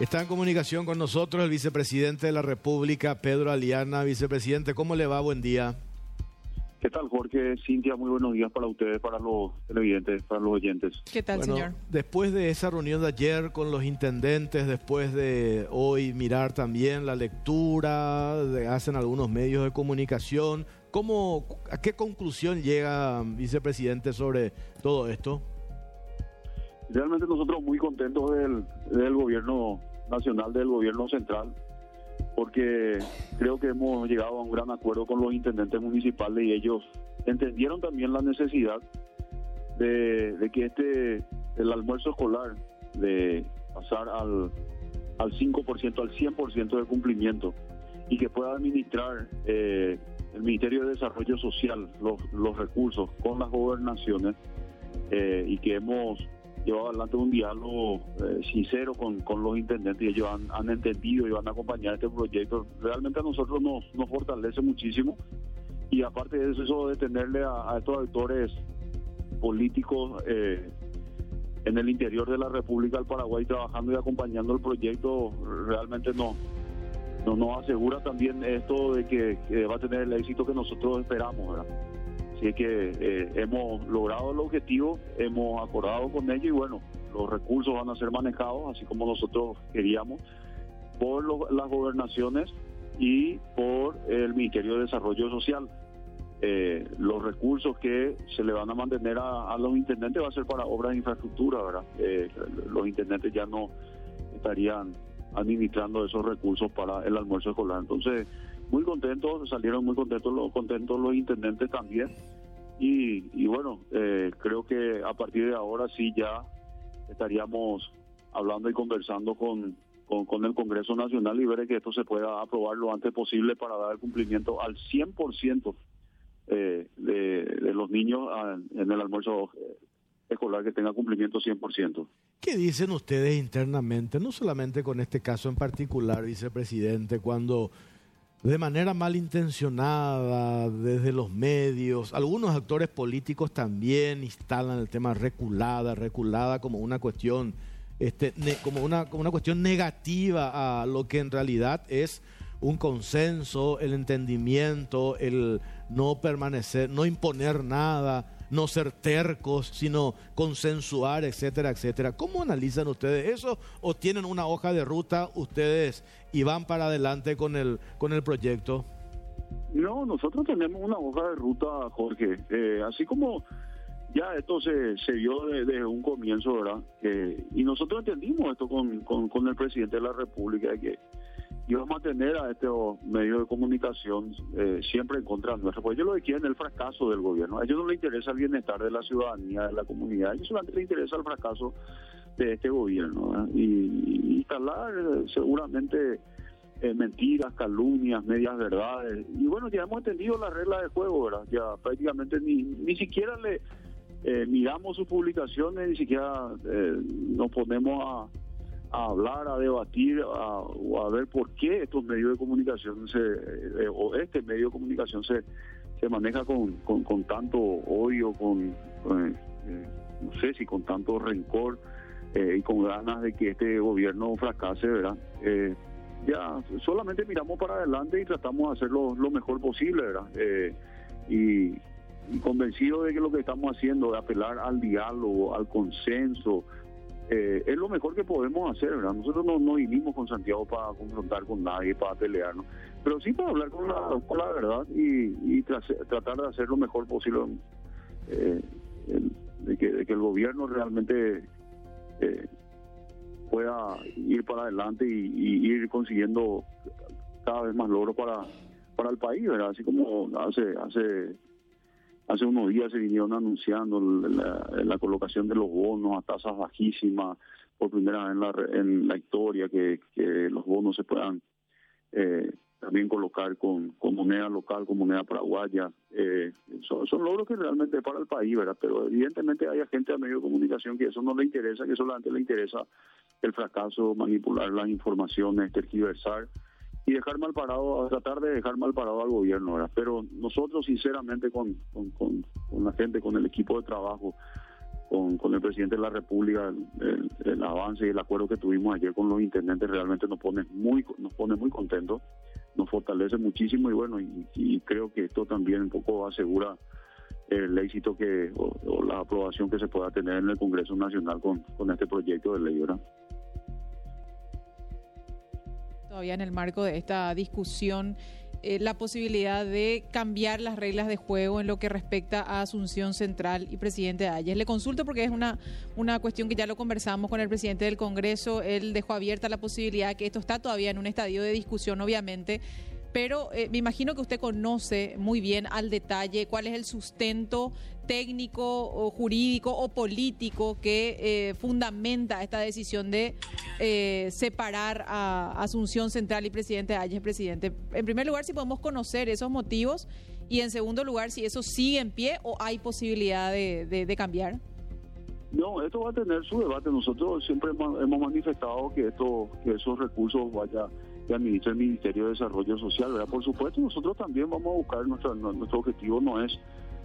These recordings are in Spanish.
Está en comunicación con nosotros el vicepresidente de la República, Pedro Aliana. Vicepresidente, ¿cómo le va? Buen día. ¿Qué tal, Jorge? Cintia, muy buenos días para ustedes, para los televidentes, para los oyentes. ¿Qué tal, Bueno, señor? Después de esa reunión de ayer con los intendentes, después de hoy mirar también la lectura, de- hacen algunos medios de comunicación, ¿cómo, ¿a qué conclusión llega, vicepresidente, sobre todo esto? Realmente nosotros muy contentos del, del gobierno nacional, del gobierno central, porque creo que hemos llegado a un gran acuerdo con los intendentes municipales y ellos entendieron también la necesidad de, que este el almuerzo escolar de pasar al, al 5%, al 100% de cumplimiento y que pueda administrar eh, el Ministerio de Desarrollo Social los, los recursos con las gobernaciones eh, y que hemos llevado adelante un diálogo eh, sincero con, con los intendentes y ellos han, han entendido y van a acompañar este proyecto. Realmente a nosotros nos, nos fortalece muchísimo y aparte de eso, eso de tenerle a, estos actores políticos eh, en el interior de la República del Paraguay trabajando y acompañando el proyecto realmente no, no nos asegura también esto de que, que va a tener el éxito que nosotros esperamos. ¿verdad? Así que eh, hemos logrado el objetivo, hemos acordado con ellos y bueno, los recursos van a ser manejados así como nosotros queríamos por lo- las gobernaciones y por el Ministerio de Desarrollo Social. Eh, los recursos que se le van a mantener a, los intendentes va a ser para obras de infraestructura, ¿verdad? Eh, los intendentes ya no estarían administrando esos recursos para el almuerzo escolar. Entonces, muy contentos, salieron muy contentos los, contentos los intendentes también. Y, y bueno, eh, creo que a partir de ahora sí ya estaríamos hablando y conversando con, con, el Congreso Nacional y ver que esto se pueda aprobar lo antes posible para dar cumplimiento al 100% eh, de, de los niños en el almuerzo eh, escolar que tenga cumplimiento 100%. ¿Qué dicen ustedes internamente, no solamente con este caso en particular, vicepresidente, cuando de manera malintencionada desde los medios, algunos actores políticos también instalan el tema reculada, reculada como una cuestión, este, ne- como una, como una cuestión negativa a lo que en realidad es un consenso, el entendimiento, el no permanecer, no imponer nada, no ser tercos, sino consensuar, etcétera, etcétera. ¿Cómo analizan ustedes eso o tienen una hoja de ruta ustedes y van para adelante con el con el proyecto? No, nosotros tenemos una hoja de ruta, Jorge. Eh, así como ya esto se, se vio de- desde un comienzo, ¿verdad? Eh, y nosotros entendimos esto con, con, con el presidente de la República, que íbamos a tener a estos medios de comunicación eh, siempre en contra nuestra. Pues ellos lo que quieren es el fracaso del gobierno. A ellos no les interesa el bienestar de la ciudadanía, de la comunidad. A ellos solamente les interesa el fracaso de este gobierno. Y, y instalar eh, seguramente eh, mentiras, calumnias, medias verdades. Y bueno, ya hemos entendido las reglas de juego, ¿verdad? Ya prácticamente ni, ni siquiera le miramos sus publicaciones, ni siquiera nos ponemos a, a hablar, a debatir a- o a ver por qué estos medios de comunicación se, eh, o este medio de comunicación se, se maneja con, con, tanto odio, con, con, eh, no sé si con tanto rencor eh, y con ganas de que este gobierno fracase, ¿verdad? Eh, ya solamente miramos para adelante y tratamos de hacer lo, mejor posible, ¿verdad? Eh, y, y convencido de que lo que estamos haciendo, de apelar al diálogo, al consenso, eh, es lo mejor que podemos hacer, ¿verdad? Nosotros no, no vinimos con Santiago para confrontar con nadie, para pelearnos, pero sí para hablar con la, verdad y, tratar de hacer lo mejor posible eh, el- de, que, de que el gobierno realmente eh, pueda ir para adelante y, y ir consiguiendo cada vez más logros para, para el país, ¿verdad? Así como hace, hace Hace unos días se vinieron anunciando la, colocación de los bonos a tasas bajísimas por primera vez en la, en la historia, que, los bonos se puedan eh, también colocar con, con moneda local, con moneda paraguaya. Eh, son, son logros que realmente para el país, ¿verdad? Pero evidentemente hay gente a medio de comunicación que eso no le interesa, que solamente le interesa el fracaso, manipular las informaciones, tergiversar y dejar mal parado, tratar de dejar mal parado al gobierno, ¿verdad? Pero nosotros, sinceramente, con, con, la gente, con el equipo de trabajo, con, con el presidente de la República, el, avance y el acuerdo que tuvimos ayer con los intendentes realmente nos pone muy, nos pone muy contentos, nos fortalece muchísimo y bueno, y, creo que esto también un poco asegura el éxito que o, la aprobación que se pueda tener en el Congreso Nacional con, con este proyecto de ley, ¿verdad? Todavía en el marco de esta discusión eh, la posibilidad de cambiar las reglas de juego en lo que respecta a Asunción Central y presidente Ayes. Le consulto porque es una, una cuestión que ya lo conversamos con el presidente del Congreso. Él dejó abierta la posibilidad que esto está todavía en un estadio de discusión, obviamente pero eh, me imagino que usted conoce muy bien al detalle cuál es el sustento técnico jurídico o político que eh, fundamenta esta decisión de eh, separar a Asunción Central y presidente Ayes, presidente. En primer lugar, si podemos conocer esos motivos y en segundo lugar, si eso sigue en pie o hay posibilidad de, cambiar. No, esto va a tener su debate. Nosotros siempre hemos manifestado que esto, que esos recursos vayan que administra el Ministerio de Desarrollo Social. ¿verdad? Por supuesto, nosotros también vamos a buscar, nuestro, nuestro objetivo no es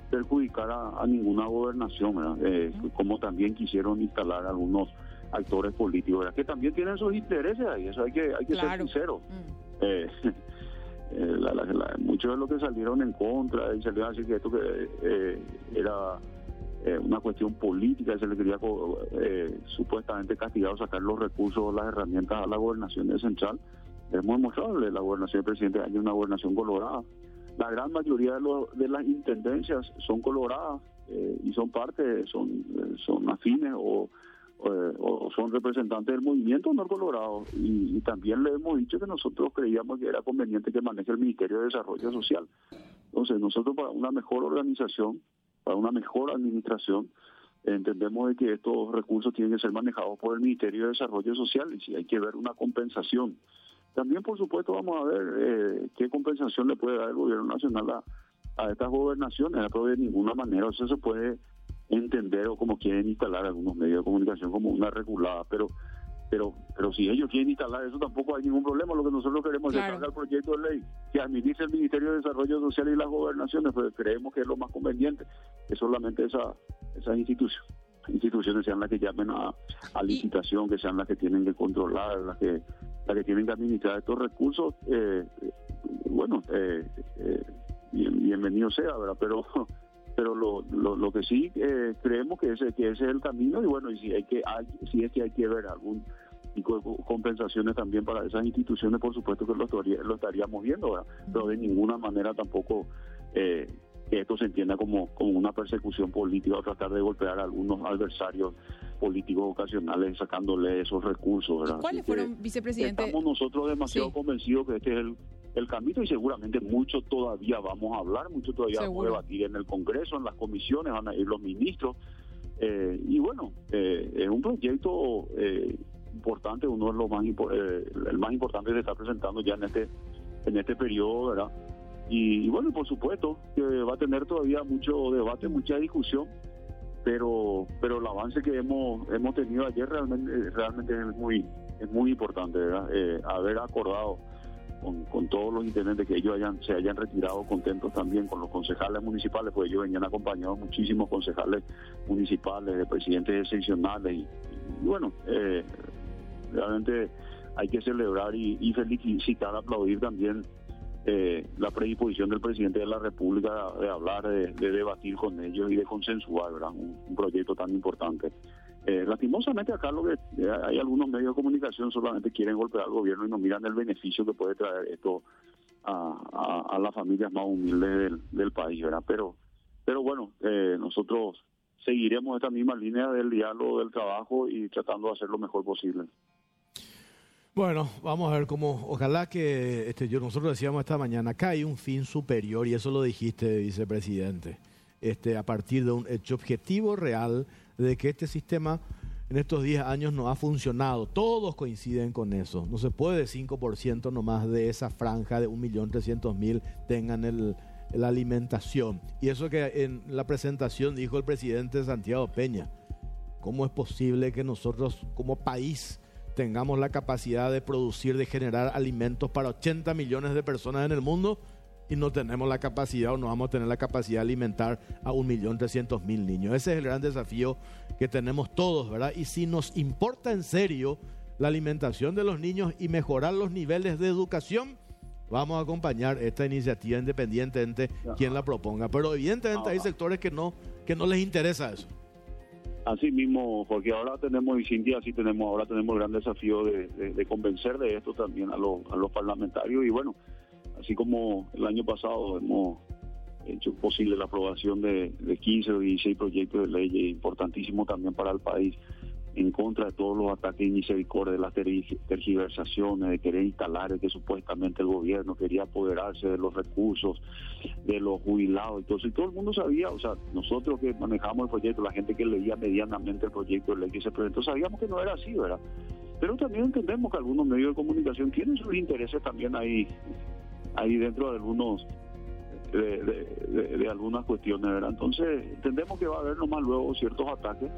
perjudicar a, ninguna gobernación. Eh, como también quisieron instalar algunos actores políticos, ¿verdad? que también tienen sus intereses ahí, eso hay que, hay que ser sincero. Mm. Eh, eh, muchos de los que salieron en contra y salieron a decir que esto que era una cuestión política, se le quería supuestamente castigar o sacar los recursos, las herramientas a la gobernación de central es muy mostrable la gobernación del presidente hay una gobernación colorada. La gran mayoría de, los, de las intendencias son coloradas eh, y son parte, son, eh, son afines o, o, son representantes del movimiento no colorado. Y, también le hemos dicho que nosotros creíamos que era conveniente que maneje el Ministerio de Desarrollo Social. Entonces, nosotros para una mejor organización, para una mejor administración, entendemos de que estos recursos tienen que ser manejados por el Ministerio de Desarrollo Social y si hay que ver una compensación también, por supuesto, vamos a ver eh, qué compensación le puede dar el gobierno nacional a, a estas gobernaciones, pero de ninguna manera eso se puede entender o como quieren instalar algunos medios de comunicación como una regulada, pero pero pero si ellos quieren instalar eso tampoco hay ningún problema. Lo que nosotros queremos es es el proyecto de ley que administre el Ministerio de Desarrollo Social y las gobernaciones, pues creemos que es lo más conveniente, que solamente esa, esa institución instituciones sean las que llamen a, licitación, que sean las que tienen que controlar, las que las que tienen que administrar estos recursos, eh, bueno, eh, eh, bienvenido sea, ¿verdad? Pero pero lo, lo, que sí creemos que ese que ese es el camino y bueno, y si hay que hay, si es que hay que ver algún de compensaciones también para esas instituciones, por supuesto que lo, lo estaríamos viendo, pero de ninguna manera tampoco eh, que esto se entienda como, como una persecución política o tratar de golpear a algunos adversarios políticos ocasionales sacándole esos recursos. ¿verdad? ¿Cuáles fueron, vicepresidente? Estamos nosotros demasiado convencidos que este es el, el camino y seguramente mucho todavía vamos a hablar, mucho todavía vamos a debatir en el Congreso, en las comisiones, van a ir los ministros. Eh, y bueno, eh, es un proyecto eh, importante, uno de los más el más importante que se está presentando ya en este en este periodo, ¿verdad? Y, bueno, por supuesto que va a tener todavía mucho debate, mucha discusión, pero pero el avance que hemos hemos tenido ayer realmente realmente es muy es muy importante, ¿verdad? Eh, haber acordado con, con, todos los intendentes que ellos hayan se hayan retirado contentos también con los concejales municipales, pues ellos venían acompañados muchísimos concejales municipales, de presidentes seccionales y, bueno, eh, realmente hay que celebrar y felicitar, aplaudir también eh, la predisposición del presidente de la República de hablar, de, debatir con ellos y de consensuar Un, proyecto tan importante. Eh, lastimosamente acá lo que eh, hay algunos medios de comunicación solamente quieren golpear al gobierno y no miran el beneficio que puede traer esto a, las familias más humildes del, país, ¿verdad? Pero, pero bueno, eh, nosotros seguiremos esta misma línea del diálogo, del trabajo y tratando de hacer lo mejor posible. Bueno, vamos a ver cómo, ojalá que este, yo, nosotros decíamos esta mañana, acá hay un fin superior, y eso lo dijiste, vicepresidente, este, a partir de un hecho objetivo real de que este sistema en estos 10 años no ha funcionado. Todos coinciden con eso. No se puede 5% nomás de esa franja de 1.300.000 tengan el, la alimentación. Y eso que en la presentación dijo el presidente Santiago Peña. ¿Cómo es posible que nosotros como país tengamos la capacidad de producir, de generar alimentos para 80 millones de personas en el mundo y no tenemos la capacidad o no vamos a tener la capacidad de alimentar a 1.300.000 niños. Ese es el gran desafío que tenemos todos, ¿verdad? Y si nos importa en serio la alimentación de los niños y mejorar los niveles de educación, vamos a acompañar esta iniciativa independientemente quien la proponga. Pero evidentemente hay sectores que no, que no les interesa eso. Así mismo, porque ahora tenemos, y Cintia, así tenemos, ahora tenemos el gran desafío de, convencer de esto también a, los, parlamentarios. Y bueno, así como el año pasado hemos hecho posible la aprobación de, de 15 o 16 proyectos de ley importantísimos también para el país en contra de todos los ataques de misericordia, de las tergiversaciones, de querer instalar que supuestamente el gobierno quería apoderarse de los recursos de los jubilados. Entonces todo el mundo sabía, o sea, nosotros que manejamos el proyecto, la gente que leía medianamente el proyecto de ley que se sabíamos que no era así, ¿verdad? Pero también entendemos que algunos medios de comunicación tienen sus intereses también ahí, ahí dentro de algunos de, algunas cuestiones, ¿verdad? Entonces, entendemos que va a haber nomás luego ciertos ataques.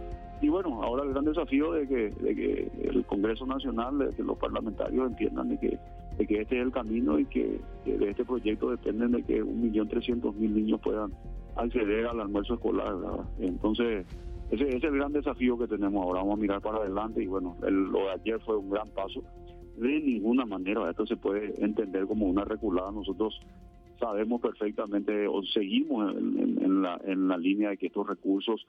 Y bueno, ahora el gran desafío de que, de que el Congreso Nacional, de que los parlamentarios entiendan de que, de que este es el camino y que, de este proyecto dependen de que 1.300.000 niños puedan acceder al almuerzo escolar, ¿verdad? Entonces, ese, ese, es el gran desafío que tenemos ahora. Vamos a mirar para adelante y bueno, lo de ayer fue un gran paso. De ninguna manera esto se puede entender como una reculada. Nosotros sabemos perfectamente o seguimos en, la, en la línea de que estos recursos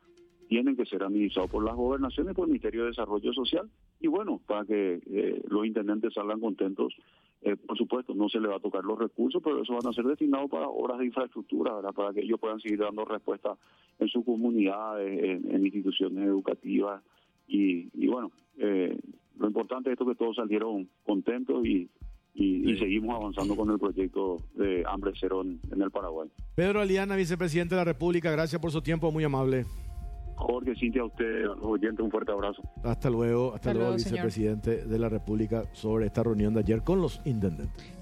tienen que ser administrados por las gobernaciones por el Ministerio de Desarrollo Social. Y bueno, para que eh, los intendentes salgan contentos, eh, por supuesto, no se les va a tocar los recursos, pero eso van a ser destinados para obras de infraestructura, para que ellos puedan seguir dando respuesta en sus comunidades, en, instituciones educativas. Y, y bueno, eh, lo importante es esto que todos salieron contentos y y, seguimos avanzando con el proyecto de Hambre Cero en, el Paraguay. Pedro Aliana, vicepresidente de la República, gracias por su tiempo, muy amable. Jorge, Cintia, a usted, a los oyentes, un fuerte abrazo. Hasta luego, hasta, luego, vicepresidente de la República, sobre esta reunión de ayer con los intendentes.